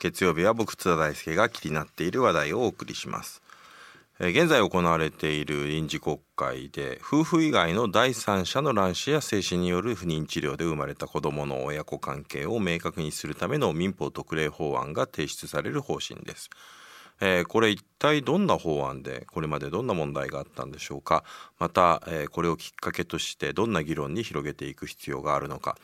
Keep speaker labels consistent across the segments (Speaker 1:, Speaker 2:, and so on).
Speaker 1: 月曜日は僕津田大輔が気になっている話題をお送りします現在行われている臨時国会で夫婦以外の第三者の卵子や精子による不妊治療で生まれた子どもの親子関係を明確にするための民法特例法案が提出される方針です。えーこれ一体どんな法案でこれまでどんな問題があったんでしょうか。また、えーこれをきっかけとしてどんな議論に広げていく必要があるのか、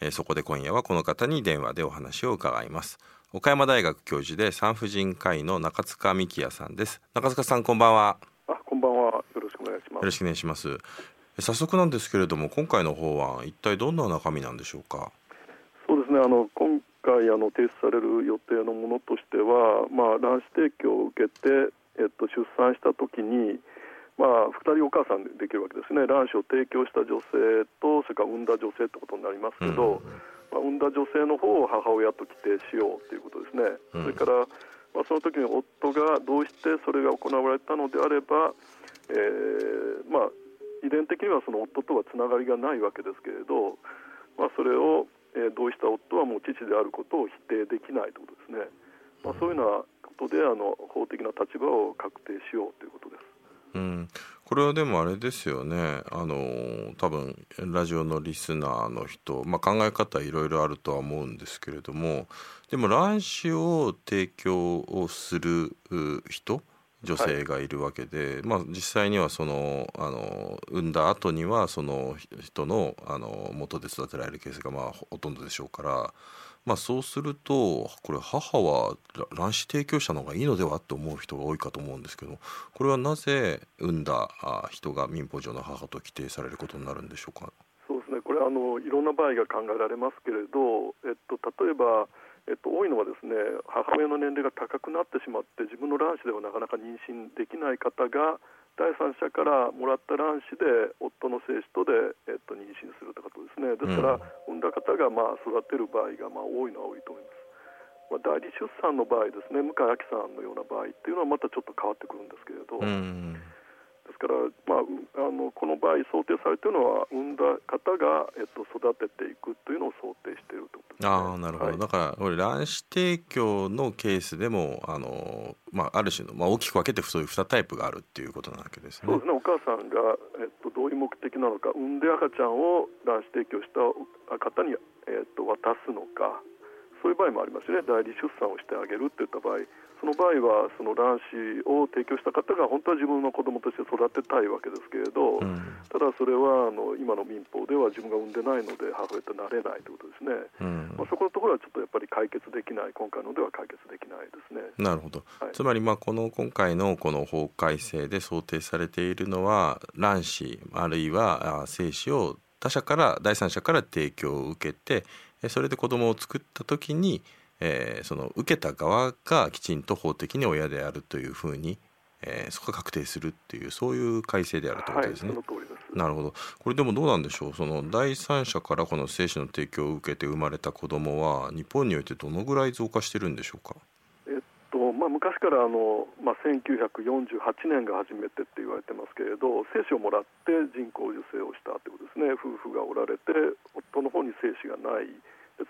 Speaker 1: えーそこで今夜はこの方に電話でお話を伺います。岡山大学教授で産婦人科医の中塚幹也さんです。中塚さんこんばんは。
Speaker 2: あ、こんばんは。よろしくお願いします。
Speaker 1: よろしくお願いします。え早速なんですけれども今回の法案一体どんな中身なんでしょうか。
Speaker 2: そうですね。あの今回あの提出される予定のものとしては、まあ卵子提供を受けてえっと出産したときに。まあ、2人お母さんでできるわけですね、卵子を提供した女性と、それから産んだ女性ってことになりますけど、まあ、産んだ女性の方を母親と規定しようということですね、
Speaker 1: うん。
Speaker 2: それから、まあ、その時に夫がどうしてそれが行われたのであれば、えーまあ、遺伝的にはその夫とはつながりがないわけですけれど、まあ、それを、えー同意した夫はもう父であることを否定できないということですね、まあ、そういうようなことであの法的な立場を確定しようということです。
Speaker 1: うん、これはでもあれですよね。あの多分ラジオのリスナーの人、まあ、考え方いろいろあるとは思うんですけれどもでも卵子を提供をするう人女性がいるわけで、まあ、実際にはそのあの産んだ後にはその人のあの元で育てられるケースがまあほとんどでしょうから、まあ、そうするとこれ母はら卵子提供者の方がいいのではと思う人が多いかと思うんですけどこれはなぜ産んだあ人が民法上の母と規定されることになるんでしょうか？
Speaker 2: そうですね、これあの、いろんな場合が考えられますけれど、えっと、例えば、えっと、多いのはですね母親の年齢が高くなってしまって、自分の卵子ではなかなか妊娠できない方が、第三者からもらった卵子で、夫の精子とで、えっと、妊娠するということですね、ですから、産んだ方がまあ育てる場合がまあ多いのは多いと思います。まあ、代理出産の場合ですね、向井亜紀さんのような場合っていうのは、またちょっと変わってくるんですけれど。から、まあ、うあのこの場合、想定されているのは、産んだ方が、えっと、育てていくというのを想定しているということです、ね。
Speaker 1: ああなるほど、
Speaker 2: はい。
Speaker 1: だからこれ卵子提供のケースでもあの、まあ、ある種の、まあ、大きく分けてそういう2タイプがあるっていうことなわけですね。
Speaker 2: そうです。ね、お母さんが、えっと、どういう目的なのか、産んで赤ちゃんを卵子提供した方に、えっと、渡すのか、そういう場合もありますね、代理出産をしてあげるといった場合、その場合は、その卵子を提供した方が本当は自分の子供として育てたいわけですけれど、
Speaker 1: うん。
Speaker 2: ただそれはあの今の民法では自分が産んでないので母親となれないということですね、
Speaker 1: うん。
Speaker 2: まあ、そこのところはちょっとやっぱり解決できない、今回のでは解決できないですね。
Speaker 1: なるほど、
Speaker 2: はい。
Speaker 1: つまりまあこの今回のこの法改正で想定されているのは卵子あるいはあ精子を他者から第三者から提供を受けてえそれで子供を作った時に、えーその受けた側がきちんと法的に親であるというふうに、えーそこが確定するっていうそういう改正であるというこ
Speaker 2: はい、
Speaker 1: とですね。
Speaker 2: その通りです。
Speaker 1: なるほどこれでもどうなんでしょう？その第三者からこの精子の提供を受けて生まれた子供は日本においてどのぐらい増加してるんでしょうか？
Speaker 2: えっとまあ、昔からあの、まあ、1948年が初めてって言われてますけれど精子をもらって人工授精をしたということですね夫婦がおられて夫の方に精子がないで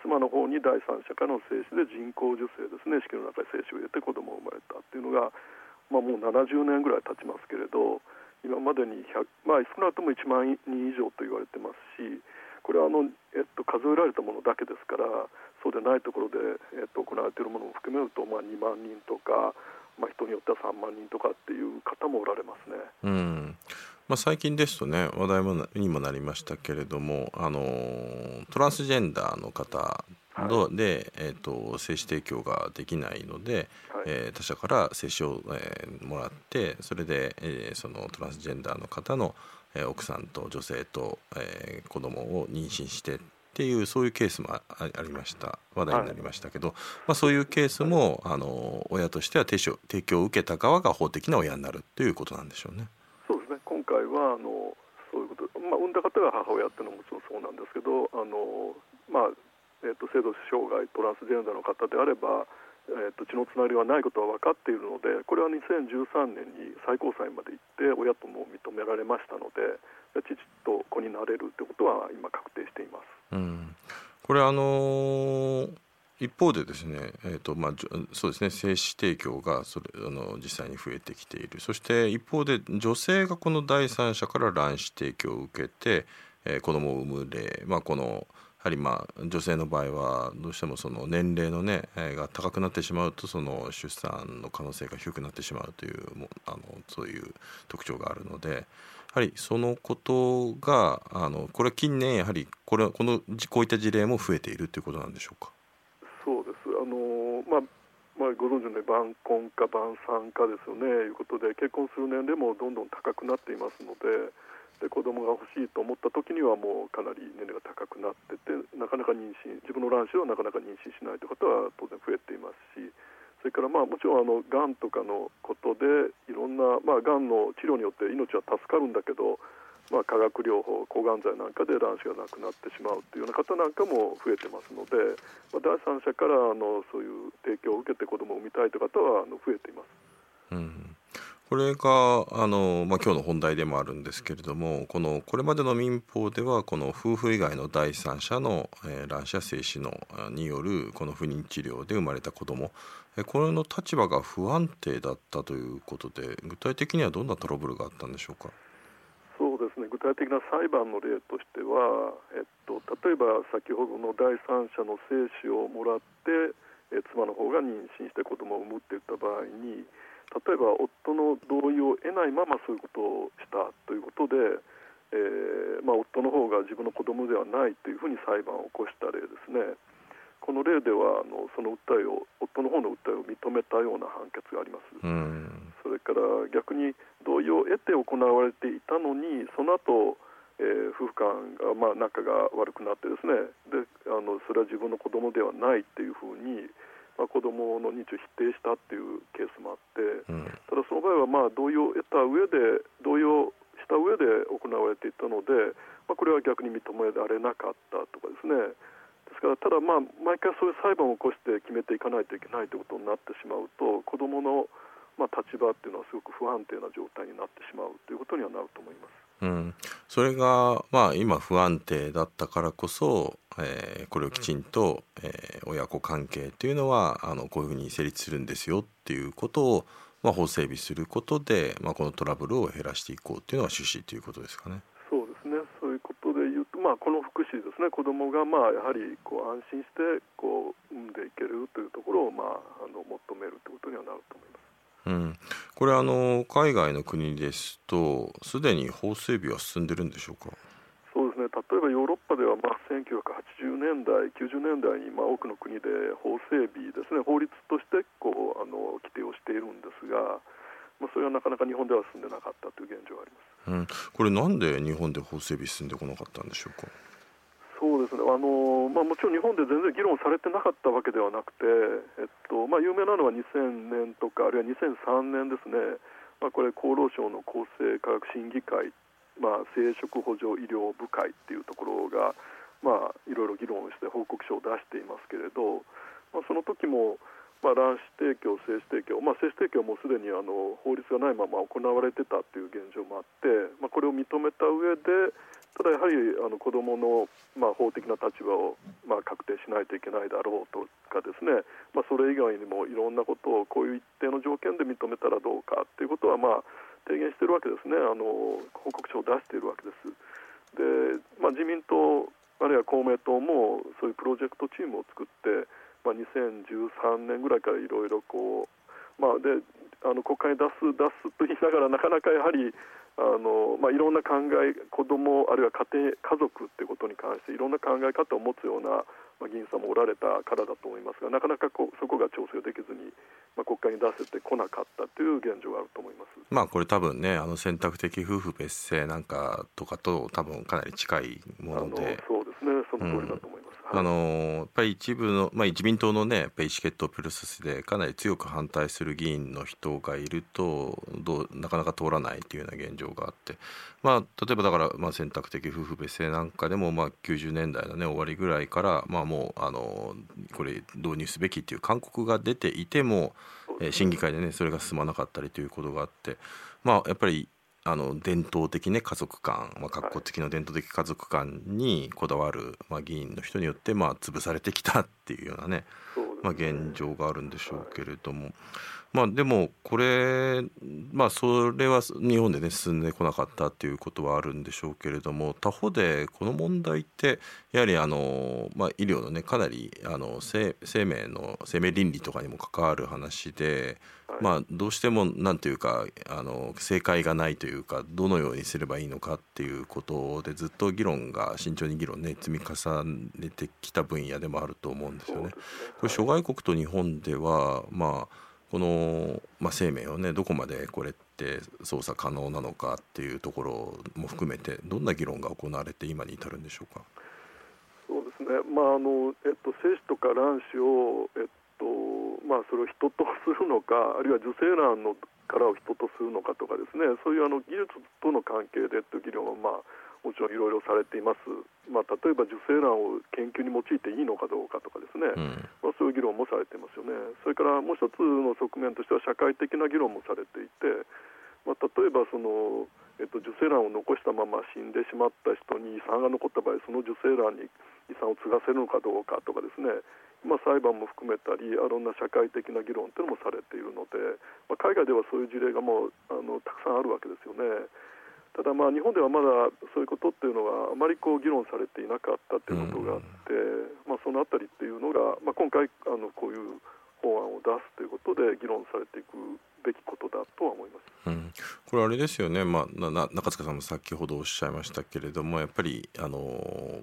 Speaker 2: 妻の方に第三者からの精子で人工授精ですね子宮の中に精子を入れて子供が生まれたっていうのが、まあ、もう70年ぐらい経ちますけれど今までに100、まあ、少なくとも1万人以上と言われてますしこれはあの、えっと、数えられたものだけですからそうでないところで、えっと、行われているものも含めると、まあ、2万人とか、まあ、人によっては3万人とかっていう方もおられますね。
Speaker 1: うんまあ、最近ですとね話題にもなりましたけれども、あのートランスジェンダーの方ので、えー、と精子提供ができないので、
Speaker 2: はい。
Speaker 1: えー他者から精子を、えーもらってそれで、えーそのトランスジェンダーの方の、えー奥さんと女性と、えー子供を妊娠してっていうそういうケースもありました。話題になりましたけど、まあ、そういうケースも、あの親としては提供を受けた側が法的な親になるっていうことなんでしょうね
Speaker 2: 今回はあのそういうこと、まあ、産んだ方が母親っていうのはもちろんそうなんですけどあの、まあえー、と性同障害トランスジェンダーの方であれば、えー、と血のつながりはないことは分かっているのでこれは2013年に最高裁まで行って親とも認められましたので父と子になれるということは今確定しています。
Speaker 1: うんこれあのー一方でですね、えーとまあ、そうですね精子提供がそれあの実際に増えてきているそして一方で女性がこの第三者から卵子提供を受けて、えー、子供を産む例、まあ、このやはりまあ女性の場合はどうしてもその年齢のね、えー、が高くなってしまうとその出産の可能性が低くなってしまうというもあのそういう特徴があるのでやはりそのことがあのこれ近年やはりこれこのこういった事例も増えているということなんでしょうか？
Speaker 2: まあ、ご存知のように晩婚化、晩産化ですよねいうことで結婚する年齢もどんどん高くなっていますのでで子供が欲しいと思った時にはもうかなり年齢が高くなっててなかなか妊娠自分の卵子をなかなか妊娠しないという方は当然増えていますしそれからまあもちろんあのがんとかのことでいろんな、まあ、がんの治療によって命は助かるんだけどまあ、化学療法抗がん剤なんかで卵子がなくなってしまうというような方なんかも増えてますので、まあ、第三者からあのそういう提供を受けて子供を産みたいという方はあの増えています。
Speaker 1: うんこれがあの、まあ、今日の本題でもあるんですけれどもこのこれまでの民法ではこの夫婦以外の第三者の、えー、卵子や精子のによるこの不妊治療で生まれた子どもこれの立場が不安定だったということで具体的にはどんなトラブルがあったんでしょうか？
Speaker 2: 体的な裁判の例としては、えっと、例えば先ほどの第三者の精子をもらって、え妻の方が妊娠して子供を産むっていった場合に例えば夫の同意を得ないままそういうことをしたということで、えー、まあ、夫の方が自分の子供ではないというふうに裁判を起こした例ですね。この例ではあのその訴えを夫の方の訴えを認めたような判決があります。それから逆に同意を得て行われていたのにその後、えー、夫婦間が、まあ、仲が悪くなってですね。であのそれは自分の子供ではないっていうふうに、まあ、子供の認知を否定したっていうケースもあって、うん、ただその場合はまあ同意を得た上で同意をした上で行われていたので、まあ、これは逆に認められなかったとかですね。ですからただ、まあ、毎回そういう裁判を起こして決めていかないといけないということになってしまうと子どもの、まあ、立場っていうのはすごく不安定な状態になってしまうということにはなると思います。
Speaker 1: うん、それが、まあ、今不安定だったからこそ、えー、これをきちんと、えー、親子関係というのはあのこういうふうに成立するんですよっていうことを、まあ、法整備することで、まあ、このトラブルを減らしていこうというのが趣旨ということですかね。
Speaker 2: まあ、この福祉ですね子どもがまあやはりこう安心してこう産んでいけるというところをまああの求めるということにはなると思います。
Speaker 1: うん、これあの海外の国ですとすでに法整備は進んでるんでしょうか？
Speaker 2: そうですね。例えばヨーロッパではまあ1980年代90年代にまあ多くの国で法整備ですね。法律としてこうあの規定をしているんですが、まあ、それはなかなか日本では進んでなかったという現状があります。
Speaker 1: うん、これなんで日本で法整備進んでこなかったんでしょうか？
Speaker 2: そうですね。あの、まあ、もちろん日本で全然議論されてなかったわけではなくて、えっとまあ、有名なのは2000年とかあるいは2003年ですね、まあ、これ厚労省の厚生科学審議会、まあ、生殖補助医療部会っていうところが、まあ、いろいろ議論をして報告書を出していますけれど、まあ、その時もまあ、卵子提供、精子提供、まあ、精子提供もすでにあの法律がないまま行われてたという現状もあって、まあ、これを認めた上で、ただやはりあの子どもの、まあ、法的な立場を、まあ、確定しないといけないだろうとかですね、まあ、それ以外にもいろんなことをこういう一定の条件で認めたらどうかということは、まあ、提言しているわけですねあの報告書を出しているわけです。でまあ、自民党あるいは公明党もそういうプロジェクトチームを作ってまあ、2013年ぐらいからいろいろこう、まあ、であの国会に出す出すと言いながらなかなかやはりあの、まあ、いろんな考え子どもあるいは家庭家族っていうことに関していろんな考え方を持つような、まあ、議員さんもおられたからだと思いますがなかなかこうそこが調整できずに、まあ、国会に出せてこなかったという現状があると思います。
Speaker 1: まあこれ多分ねあの選択的夫婦別姓なんかとかと多分かなり近いもので
Speaker 2: そうですねその通りだと思います。うん
Speaker 1: あのやっぱり一部の、まあ、自民党のねやっぱり意思決定プロセスでかなり強く反対する議員の人がいるとどうなかなか通らないというような現状があって、まあ、例えばだから、まあ、選択的夫婦別姓なんかでも、まあ、90年代の、ね、終わりぐらいから、まあ、もうあのこれ導入すべきっていう勧告が出ていても、え、審議会でねそれが進まなかったりということがあって、まあ、やっぱりあの伝統的ね家族観、まあ、格好的な伝統的家族観にこだわる、まあ、議員の人によってまあ潰されてきたっていうようなねまあ、現状があるんでしょうけれども、まあでもこれまあそれは日本でね進んでこなかったっていうことはあるんでしょうけれども他方でこの問題ってやはりあの、まあ、医療のねかなりあの生命の生命倫理とかにも関わる話で、まあどうしても何ていうかあの正解がないというかどのようにすればいいのかっていうことでずっと議論が慎重に議論ね積み重ねてきた分野でもあると思うんですよね。これ諸外国と日本ではまあこの、まあ、生命をねどこまでこれって操作可能なのかっていうところも含めてどんな議論が行われて今に至るんでしょうか？
Speaker 2: そうですね、まああのえっと、精子とか卵子を、えっまあ、それを人とするのかあるいは受精卵の殻を人とするのかとかですね。そういうあの技術との関係でという議論は、まあ、もちろんいろいろされています、まあ、例えば受精卵を研究に用いていいのかどうかとかですね、うん、まあ、そういう議論もされていますよね、それからもう一つの側面としては社会的な議論もされていて、まあ、例えばその、えっと、受精卵を残したまま死んでしまった人に遺産が残った場合その受精卵に遺産を継がせるのかどうかとかですねまあ、裁判も含めたりいろんな社会的な議論というのもされているので、まあ、海外ではそういう事例がもうあのたくさんあるわけですよね。ただまあ日本ではまだそういうことっていうのがあまりこう議論されていなかったっていうことがあって、まあ、そのあたりっていうのが、まあ、今回あのこういう法案を出すということで議論されていくべきことだとは思います。
Speaker 1: うん、これあれですよね、まあ、な中塚さんも先ほどおっしゃいましたけれどもやっぱりあの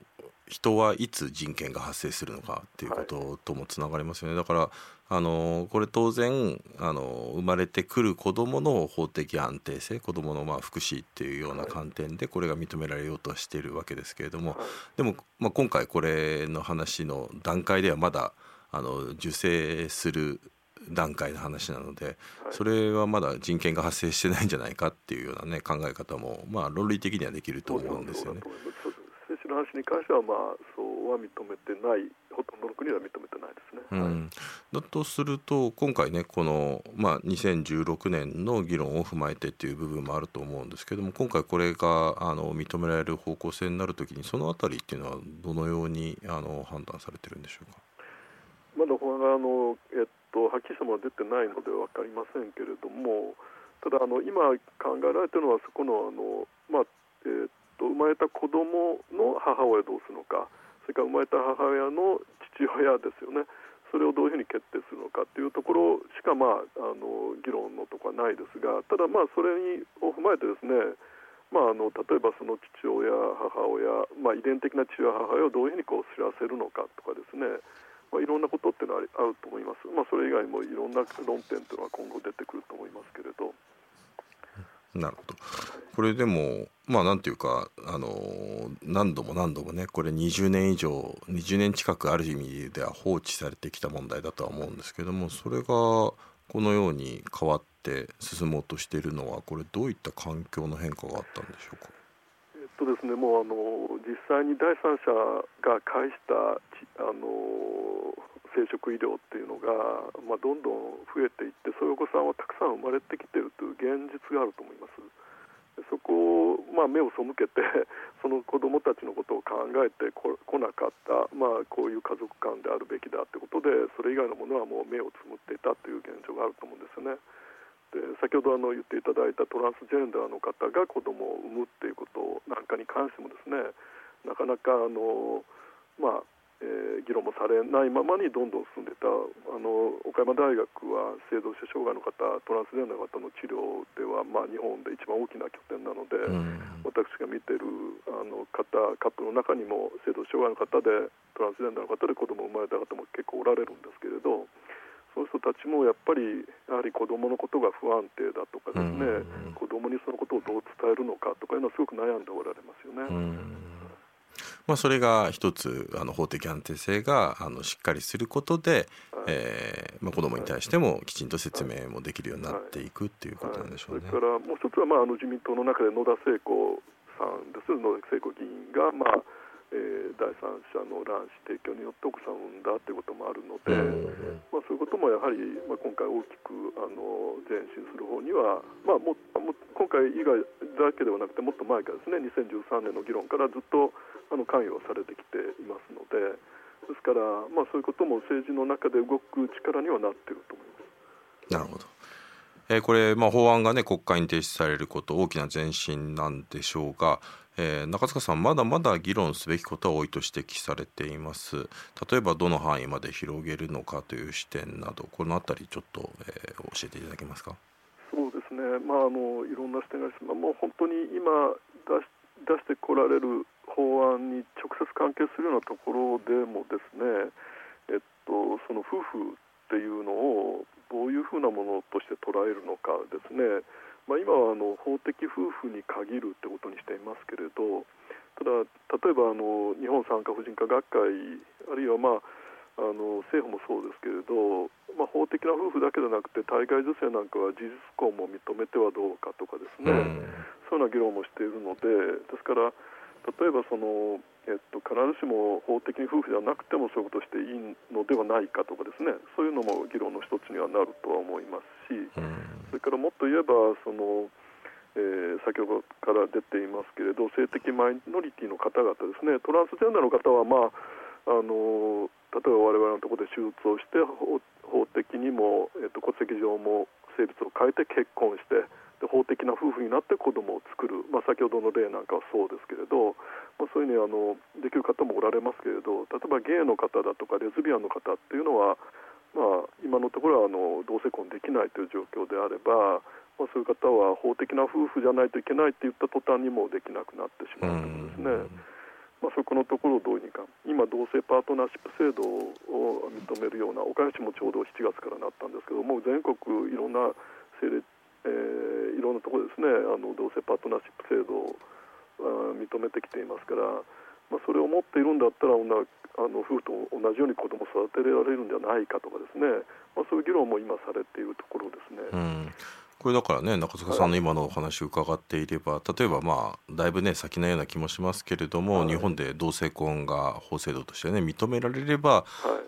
Speaker 1: 人はいつ人権が発生するのかっていうことともつながりますよね、だからあのこれ当然あの生まれてくる子どもの法的安定性子どものまあ福祉っていうような観点でこれが認められようとはしているわけですけれども、でも、まあ、今回これの話の段階ではまだあの受精する段階の話なので、それはまだ人権が発生してないんじゃないかっていうような、ね、考え方も、まあ、論理的にはできると思うんですよね。
Speaker 2: の話に関しては、まあ、そうは認めてない、ほとんどの国は認めてないですね。うん、
Speaker 1: だとすると、今回ね、この、まあ、2016年の議論を踏まえてっていう部分もあると思うんですけども、今回、これがあの認められる方向性になるときに、そのあたりっていうのは、どのようにあの判断されてるんでしょうか？
Speaker 2: まだこれがあの、えっと、はっきりしたものは出てないので分かりませんけれども、ただあの、今考えられてるのは、そこのあの、まあまれた子供の母親どうするのかそれから生まれた母親の父親ですよねそれをどういうふうに決定するのかというところしか、まあ、あの議論のところはないですがただ、まあ、それを踏まえてですねまあ、あの例えばその父親、母親、まあ、遺伝的な父親、母親をどういうふうにこう知らせるのかとかですね、まあ、いろんなことっていうのはあると思います、まあ、それ以外もいろんな論点というのは今後出てくると思いますけれど。
Speaker 1: なるほどこれでもまあなんていうかあの何度も何度もねこれ20年以上20年近くある意味では放置されてきた問題だとは思うんですけどもそれがこのように変わって進もうとしているのはこれどういった環境の変化があったんでしょうか？
Speaker 2: えっとですね、もうあの実際に第三者が介したあの生殖医療っていうのが、まあ、どんどん増えていってそういうお子さんはたくさん生まれてきてるという現実があると思います。そこを、まあ、目を背けて その子どもたちのことを考えてこなかった、まあ、こういう家族間であるべきだということでそれ以外のものはもう目をつむっていたという現状があると思うんですよね。で先ほどあの言っていただいたトランスジェンダーの方が子どもを産むっていうことなんかに関してもですねなかなかあの、まあえー、議論もされないままにどんどん進んでた。あの岡山大学は性同性障害の方トランスジェンダーの方の治療では、まあ、日本で一番大きな拠点なので、うん、私が見てるあの方カップルの中にも性同性障害の方でトランスジェンダーの方で子供生まれた方も結構おられるんですけれどそういう人たちもやっぱりやはり子供のことが不安定だとかですね、うん、子供にそのことをどう伝えるのかとかいうのはすごく悩んでおられますよね。うん
Speaker 1: まあ、それが一つあの法的安定性があのしっかりすることで、えー、まあ、子どもに対してもきちんと説明もできるようになっていくっていうことなんでしょうね。
Speaker 2: はい、それからもう一つは、まあ、あの自民党の中で野田聖子さんです野田聖子議員が、まあえー、第三者の卵子提供によってお子さんを産んだということもあるので、まあ、そういうこともやはり、まあ、今回大きくあの前進する方には、まあ、もも今回以外だけではなくてもっと前からですね2013年の議論からずっとあの関与されてきていますのでですから、まあ、そういうことも政治の中で動く力にはなっていると思います。
Speaker 1: なるほどえー、これ、まあ、法案が、ね、国会に提出されること大きな前進なんでしょうが、えー、中塚さんまだまだ議論すべきことは多いと指摘されています。例えばどの範囲まで広げるのかという視点などこのあたりちょっと、えー、教えていただけますか？
Speaker 2: そうですね。まああのいろんな視点があります。もう本当に今出し出してこられる法案に直接関係するようなところでもですねえっとその夫婦っていうのをどういうふうなものとして捉えるのかですね、まあ、今はあの法的夫婦に限るってことにしていますけれどただ例えばあの日本産科婦人科学会あるいはまああの政府もそうですけれど、まあ、法的な夫婦だけでなくて体外受精なんかは事実婚も認めてはどうかとかですね、うん、そういうような議論もしているのでですから例えばそのえっと、必ずしも法的に夫婦ではなくてもそういうことをしていいのではないかとかですね。そういうのも議論の一つにはなるとは思いますし、それからもっと言えばその、えー、先ほどから出ていますけれど性的マイノリティの方々ですね。トランスジェンダーの方は、まあ、あの例えば我々のところで手術をして法的にも、えっと、戸籍上も性別を変えて結婚してで法的な夫婦になって子供を作る、まあ、先ほどの例なんかはそうですけれど、まあ、そういうふうにあのできる方もおられますけれど例えばゲイの方だとかレズビアンの方っていうのは、まあ、今のところはあの同性婚できないという状況であれば、まあ、そういう方は法的な夫婦じゃないといけないって言った途端にもできなくなってしまうというですね。まあ、そこのところをどうにか今、同性パートナーシップ制度を認めるような岡谷市もちょうど7月からなったんですけども全国いろんな政令えー、いろんなところですね。あの同性パートナーシップ制度を認めてきていますから、まあ、それを持っているんだったら女あの夫婦と同じように子供を育てられるんじゃないかとかですね、まあ、そういう議論も今されているところですね。
Speaker 1: うんこれだからね中塚さんの今のお話を伺っていれば例えばまあだいぶね先のような気もしますけれども、はい、日本で同性婚が法制度としてね認められれば、は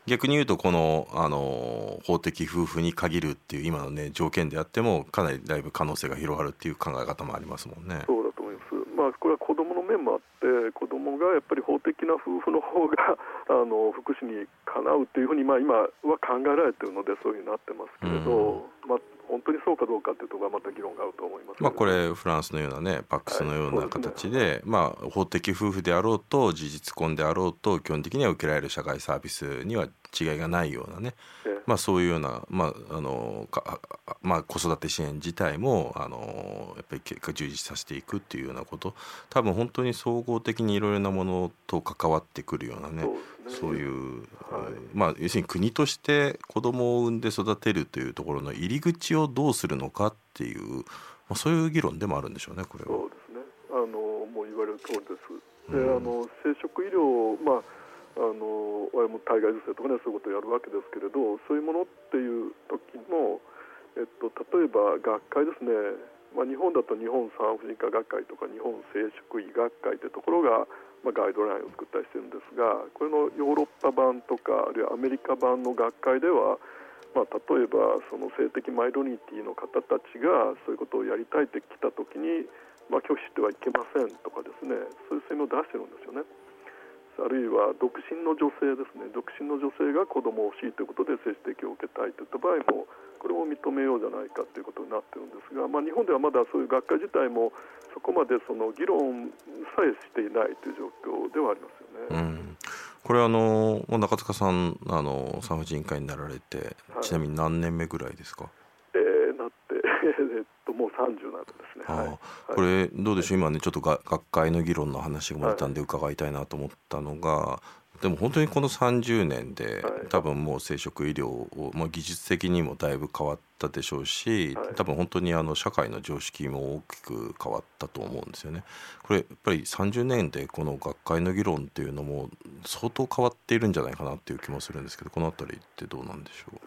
Speaker 1: い、逆に言うとこのあの法的夫婦に限るっていう今のね条件であってもかなりだいぶ可能性が広がるっていう考え方もありますもんね。
Speaker 2: そうだと思います。まあこれは子供の面もあって子供がやっぱり法的な夫婦の方が あの福祉にかなうっていうふうにまあ今は考えられてるのでそういうふうになってますけれど、まあ本当にそうかどうかというところはまた議論があると思います、
Speaker 1: まあ、これフランスのようなねパックスのような形ではい。でね、まあ、法的夫婦であろうと事実婚であろうと基本的には受けられる社会サービスには違いがないようなね、まあ、そういうような、まああのまあ、子育て支援自体もあのやっぱり結果充実させていくっていうようなこと。多分本当に総合的にいろいろなものと関わってくるようなねそういう、はい、まあ要するに国として子供を産んで育てるというところの入り口をどうするのかっていう、まあ、そういう議論でもあるんでしょうねこれは。
Speaker 2: そうですね。あのもう言われる通りです。で、うん、あの生殖医療まああのも体外受精とかねそういうことをやるわけですけれどそういうものっていう時も、えっと、例えば学会ですね、まあ、日本だと日本産婦人科学会とか日本生殖医学会というところがまあ、ガイドラインを作ったりしてるんですがこれのヨーロッパ版とかあるいはアメリカ版の学会では、まあ、例えばその性的マイノリティの方たちがそういうことをやりたいって来た時に、ま、拒否してはいけませんとかですねそういう声明を出してるんですよね。あるいは独身の女性ですね独身の女性が子供を欲しいということで精子提供を受けたいといった場合もこれを認めようじゃないかということになってるんですが、まあ、日本ではまだそういう学会自体もそこまでその議論さえしていないという状況ではありますよね。うん
Speaker 1: これあの中塚さんあの産婦人科になられて、はい、ちなみに何年目ぐらいですか？
Speaker 2: えー、なですね。
Speaker 1: はい、これどうでしょう、今ねちょっとが学会の議論の話が出たんで伺いたいなと思ったのが、でも本当にこの30年で、多分もう生殖医療を、まあ、技術的にもだいぶ変わったでしょうし、多分本当にあの社会の常識も大きく変わったと思うんですよね。これやっぱり30年でこの学会の議論っていうのも相当変わっているんじゃないかなっていう気もするんですけどこの辺りってどうなんでしょう？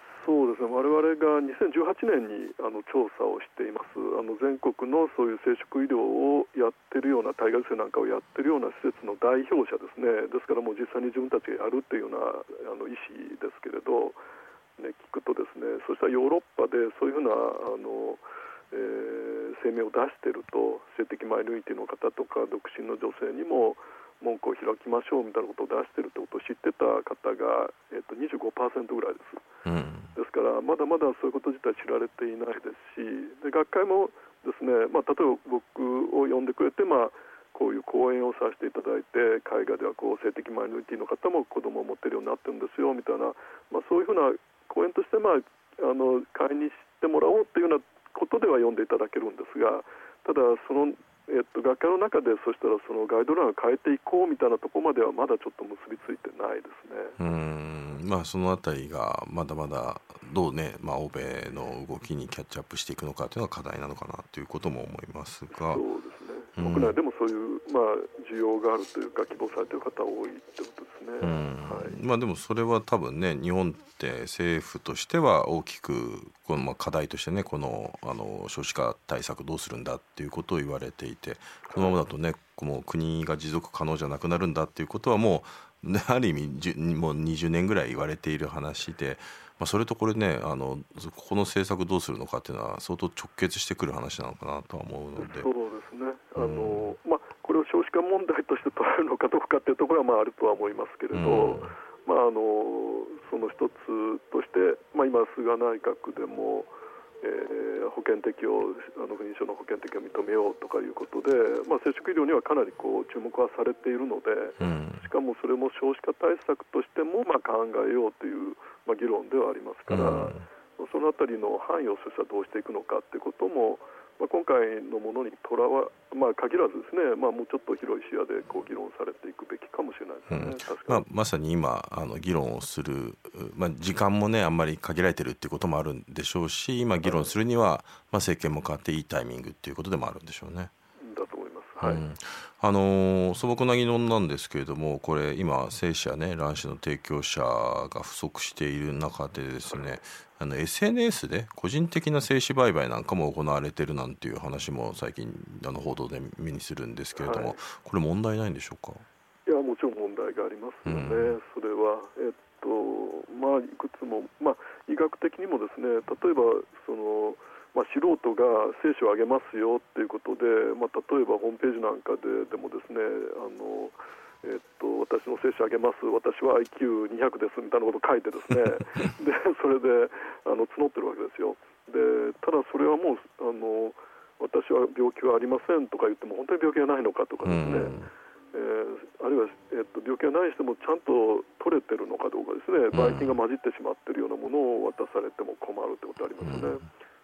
Speaker 2: 我々が2018年にあの調査をしています。あの全国のそういう生殖医療をやってるような体外受精なんかをやってるような施設の代表者ですね。ですからもう実際に自分たちがやるっていうようなあの意思ですけれど、ね、聞くとですねそうしたヨーロッパでそういうふうなあの、えー、声明を出していると性的マイノリティの方とか独身の女性にも門戸を開きましょうみたいなことを出しているってことを知ってた方が、えー、と25%ぐらいです。うん、からまだまだそういうこと自体知られていないですしで学会もですね、まあ、例えば僕を呼んでくれて、まあ、こういう講演をさせていただいて海外ではこう性的マイノリティの方も子供を持ってるようになってるんですよみたいな、まあ、そういうふうな講演として、まあ、あの会にしてもらおうというようなことでは読んでいただけるんですがただそのえっと、学会の中でそしたらそのガイドラインを変えていこうみたいなところまではまだちょっと結びついてないですね。
Speaker 1: うんまあそのあたりがまだまだどうね、まあ、欧米の動きにキャッチアップしていくのかというのは課題なのかなということも思いますが。
Speaker 2: そうですね国内でもそういう、まあ、需要があるというか希望されている方多いってことですね、はい、
Speaker 1: まあ、でもそれは多分ね日本って政府としては大きくこのまあ課題としてねこのあの少子化対策どうするんだっていうことを言われていてこのままだとねこの国が持続可能じゃなくなるんだっていうことはもう、ね、ある意味もう20年ぐらい言われている話で。まあ、それとこれねあのここの政策どうするのかっていうのは相当直結してくる話なのかなとは思うので。
Speaker 2: そうですね。あの、うん、まあ、これを少子化問題として捉えるのかどうかっていうところはまああるとは思いますけれど、うん、まあ、あのその一つとして、まあ、今、菅内閣でも、えー、保険適用あの不妊症の保険適用を認めようとかいうことで、まあ、接触医療にはかなりこう注目はされているので、うん、しかもそれも少子化対策としてもまあ考えようというまあ、議論ではありますから、うん、そのあたりの範囲をそしたらどうしていくのかということも、まあ、今回のものにとらわ、まあ、限らずですね、まあ、もうちょっと広い視野でこう議論されていくべきかもしれないですね、うん、まあ、
Speaker 1: まさに今あの議論をする、まあ、時間もねあんまり限られてるっていうこともあるんでしょうし今議論するには、まあ、政権も変わっていいタイミングっていうことでもあるんでしょうね。
Speaker 2: はい、うん、
Speaker 1: あの素朴な疑問なんですけれどもこれ今精子やね卵子の提供者が不足している中でですねあの SNS で個人的な精子売買なんかも行われてるなんていう話も最近あの報道で目にするんですけれども、はい、これ問題ないんでしょうか？
Speaker 2: いやもちろん問題がありますよね、うん、それは、えっとまあ、いくつも、まあ、医学的にもですね例えばそのまあ、素人が精子をあげますよっていうことで、まあ、例えばホームページなんかででもですねあの、えっと、私の精子あげます。私は IQ200 ですみたいなことを書いてですね。でそれであの募ってるわけですよ。でただそれはもうあの私は病気はありませんとか言っても本当に病気がないのかとかですね、えー、あるいは、えーと、病気がないにしてもちゃんと取れてるのかどうかですね、ばい菌が混じってしまっているようなものを渡されても困るってことありますね。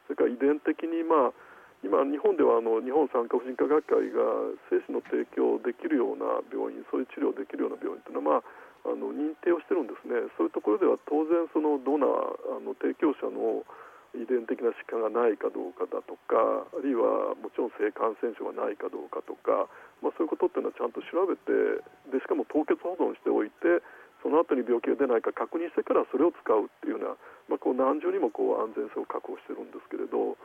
Speaker 2: それから遺伝的に、まあ、今、日本ではあの日本産科婦人科学会が精子の提供できるような病院そういう治療できるような病院というのは、まあ、あの認定をしてるんですね、そういうところでは当然、そのドナーあの提供者の遺伝的な疾患がないかどうかだとかあるいはもちろん性感染症がないかどうかとか、まあ、そういうことっていうのはちゃんと調べてでしかも凍結保存しておいてその後に病気が出ないか確認してからそれを使うっていうようなまあ、こう何重にもこう安全性を確保してるんですけれど、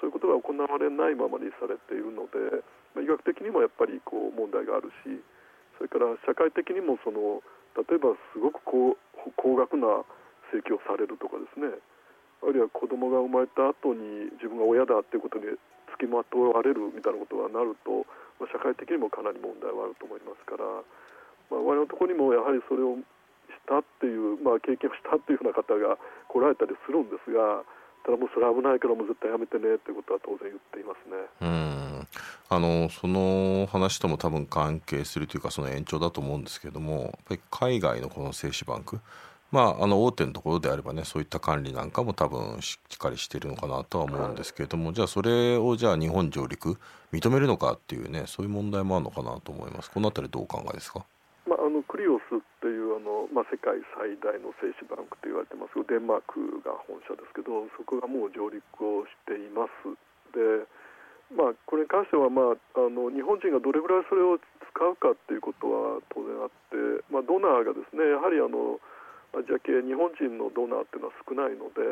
Speaker 2: そういうことが行われないままにされているので、まあ、医学的にもやっぱりこう問題があるしそれから社会的にもその例えばすごく高高額な請求をされるとかですねあるいは子供が生まれた後に自分が親だっていうことにつきまとわれるみたいなことがなると、まあ、社会的にもかなり問題はあると思いますから、まあ、我々のところにもやはりそれをしたっていう、まあ、経験をしたっていうような方が来られたりするんですがただもうそれ危ないからもう絶対やめてねってことは当然言っていますね。
Speaker 1: うん。あのその話とも多分関係するというかその延長だと思うんですけどもやっぱり海外のこの精子バンクまあ、あの大手のところであればねそういった管理なんかも多分しっかりしてるのかなとは思うんですけれども、はい、じゃあそれをじゃあ日本上陸認めるのかっていうねそういう問題もあるのかなと思います。この辺りどうお考えですか
Speaker 2: まあ、あのクリオスっていうあの、まあ、世界最大の精子バンクと言われてます。デンマークが本社ですけどそこがもう上陸をしています。で、まあ、これに関しては、まあ、あの日本人がどれぐらいそれを使うかっていうことは当然あって、まあ、ドナーがですねやはりあのアジア系日本人のドナーっていうのは少ないので、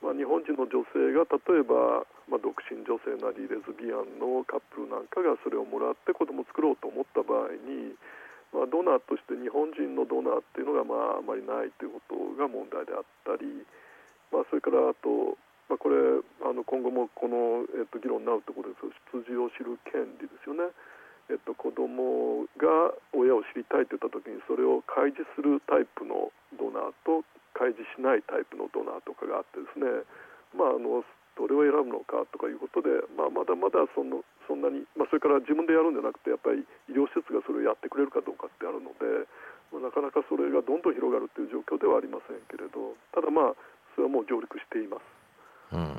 Speaker 2: まあ、日本人の女性が例えば、まあ、独身女性なりレズビアンのカップルなんかがそれをもらって子供を作ろうと思った場合に、まあ、ドナーとして日本人のドナーっていうのがまああまりないということが問題であったり、まあ、それからあと、まあ、これあの今後もこの、えっと、議論になるところです出自を知る権利ですよね。えっと、子供が親を知りたいと言った時にそれを開示するタイプのドナーと開示しないタイプのドナーとかがあってですね、まあ、あのどれを選ぶのかとかいうことで、まあ、まだまだそのそんなに、まあ、それから自分でやるんじゃなくてやっぱり医療施設がそれをやってくれるかどうかってあるので、まあ、なかなかそれがどんどん広がるという状況ではありませんけれどただまあそれはもう上陸しています。
Speaker 1: うん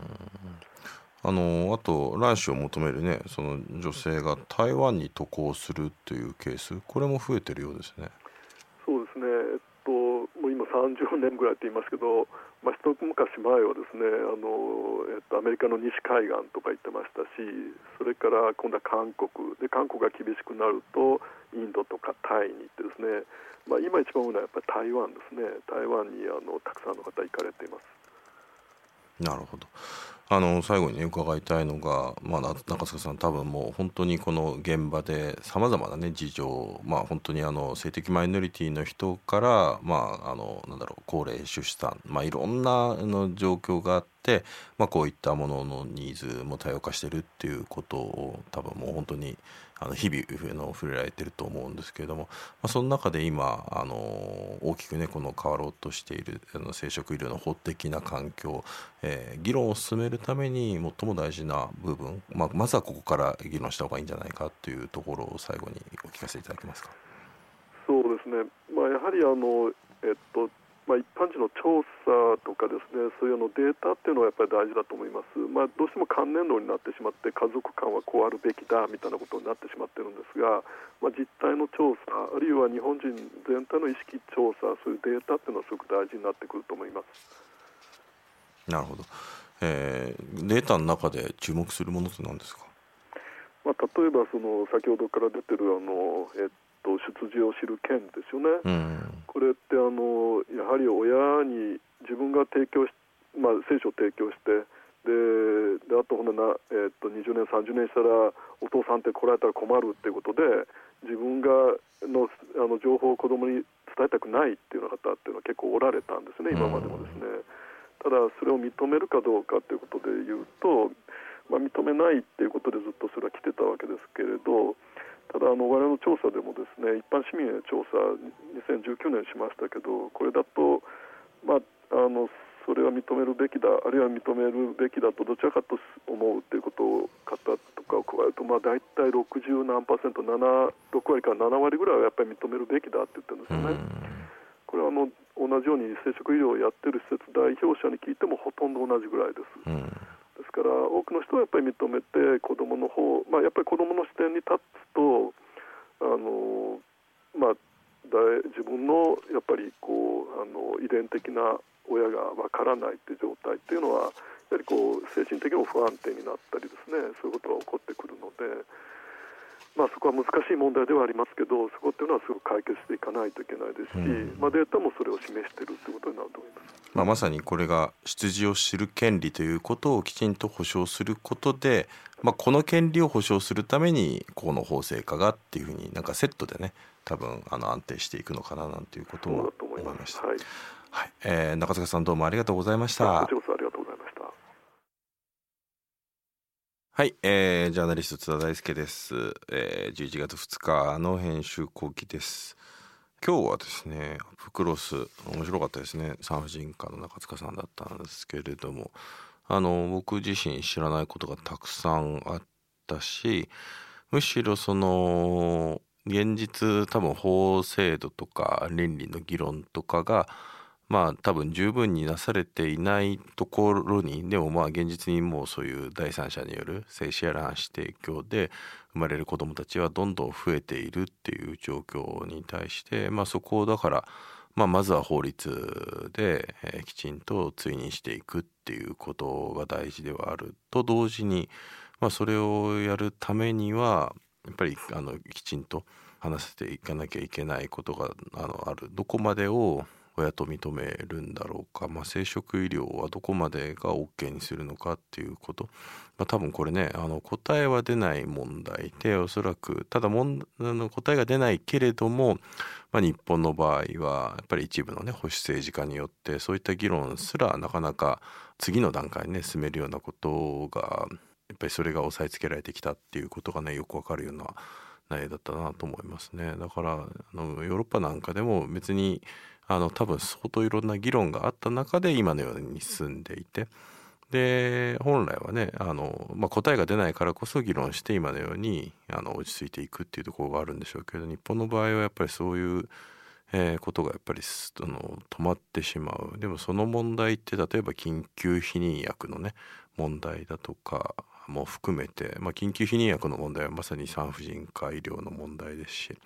Speaker 1: あのあと卵子を求めるねその女性が台湾に渡航するというケースこれも増えてるようですね。
Speaker 2: そうですね、えっと、もう今30年ぐらいって言いますけど、まあ、一昔前はですねあの、えっと、アメリカの西海岸とか言ってましたしそれから今度は韓国で韓国が厳しくなるとインドとかタイに行ってですね、まあ、今一番多いのはやっぱり台湾ですね台湾にあのたくさんの方行かれています。
Speaker 1: なるほどあの最後に、ね、伺いたいのが、まあ、中塚さん多分もう本当にこの現場でさまざまな、ね、事情、まあ、本当にあの性的マイノリティの人から、まあ、あのなんだろう高齢出産、まあ、いろんなの状況があって、まあ、こういったもののニーズも多様化してるっていうことを多分もう本当にあの日々の触れられてると思うんですけれども、まあ、その中で今あの大きくねこの変わろうとしているあの生殖医療の法的な環境、えー、議論を進めるために最も大事な部分、まあ、まずはここから議論した方がいいんじゃないかというところを最後にお聞かせいただけますか？
Speaker 2: そうですね、まあ、やはりあの、えっとまあ、一般人の調査とかですねそういうのデータっていうのはやっぱり大事だと思います、まあ、どうしても関連論になってしまって家族間はこうあるべきだみたいなことになってしまってるんですが、まあ、実態の調査あるいは日本人全体の意識調査そういうデータっていうのはすごく大事になってくると思います。
Speaker 1: なるほど、えー、データの中で注目するものって何ですか、
Speaker 2: まあ、例えばその先ほどから出てるあの、えっと、出自を知る権ですよね、うん、これってあのやはり親に自分が提供し、まあ、聖書を提供してでであとほんな、えー、っと20年30年したらお父さんって来られたら困るっていうことで自分がのあの情報を子供に伝えたくないっていうような方っていうのは結構おられたんですね今までもですね。ただそれを認めるかどうかということでいうと、まあ、認めないっていうことでずっとそれは来てたわけですけれどただあの我々の調査でもですね一般市民への調査2019年しましたけどこれだと、まあ、あのそれは認めるべきだあるいは認めるべきだとどちらかと思うということを方とかを加えると、まあ、大体60何パーセント7 6割から7割ぐらいはやっぱり認めるべきだって言ってるんですよね。これはあの同じように生殖医療をやってる施設代表者に聞いてもほとんど同じぐらいです。ですから多くの人はやっぱり認めて子どもの方、まあ、やっぱり子どもの視点に立つとあの、まあ、自分のやっぱりこうあの遺伝的な親がわからないっていう状態っていうのはやはりこう精神的にも不安定になったりですねそういうことが起こってくるので、まあ、そこは難しい問題ではありますけどそこっていうのはすぐ解決していかないといけないですし、まあ、データもそれを示しているということになると思います。
Speaker 1: まあ、まさにこれが出自を知る権利ということをきちんと保障することで、まあ、この権利を保障するためにこの法制化がっていうふうになんかセットでね多分あの安定していくのかななんていうことも思いました。はいはい、えー、中塚さんどうもありがとうございました。はい、えー、ジャーナリスト津田大輔です。えー、11月2日の編集後期です。今日はですねアップクロス面白かったですね産婦人科の中塚さんだったんですけれどもあの僕自身知らないことがたくさんあったしむしろその現実多分法制度とか倫理の議論とかがまあ多分十分になされていないところにでもまあ現実にもうそういう第三者による精子や卵子提供で生まれる子どもたちはどんどん増えているっていう状況に対して、まあ、そこをだから、まあ、まずは法律で、えきちんと追認していくっていうことが大事ではあると同時に、まあ、それをやるためにはやっぱりあのきちんと話せていかなきゃいけないことがあのある。どこまでを親と認めるんだろうか、まあ、生殖医療はどこまでが OK にするのかっていうこと、まあ、多分これねあの答えは出ない問題でおそらくただ問の答えが出ないけれども、まあ、日本の場合はやっぱり一部のね保守政治家によってそういった議論すらなかなか次の段階にね進めるようなことがやっぱりそれが押さえつけられてきたっていうことがねよくわかるような内容だったなと思いますね。だからあのヨーロッパなんかでも別にあの多分相当いろんな議論があった中で今のように進んでいて。で本来はねあの、まあ、答えが出ないからこそ議論して今のようにあの落ち着いていくっていうところがあるんでしょうけど日本の場合はやっぱりそういう、えー、ことがやっぱりあの止まってしまう。でもその問題って例えば緊急避妊薬のね問題だとかも含めて、まあ、緊急避妊薬の問題はまさに産婦人科医療の問題ですし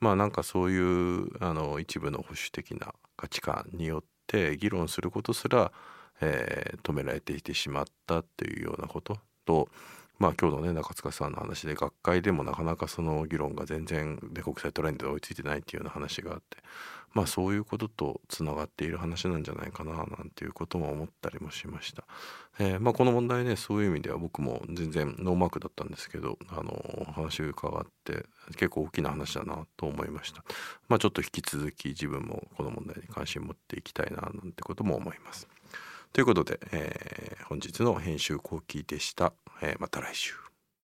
Speaker 1: まあなんかそういうあの一部の保守的な価値観によって議論することすら、えー、止められていてしまったっていうようなこととまあ今日のね中塚さんの話で学会でもなかなかその議論が全然で国際トレンドで追いついてないっていうような話があってまあそういうこととつながっている話なんじゃないかななんていうことも思ったりもしました。えー、まあこの問題ねそういう意味では僕も全然ノーマークだったんですけどあの話伺って結構大きな話だなと思いました。まあちょっと引き続き自分もこの問題に関心を持っていきたいななんてことも思います。ということで、えー、本日の編集後期でした。えー、また来週。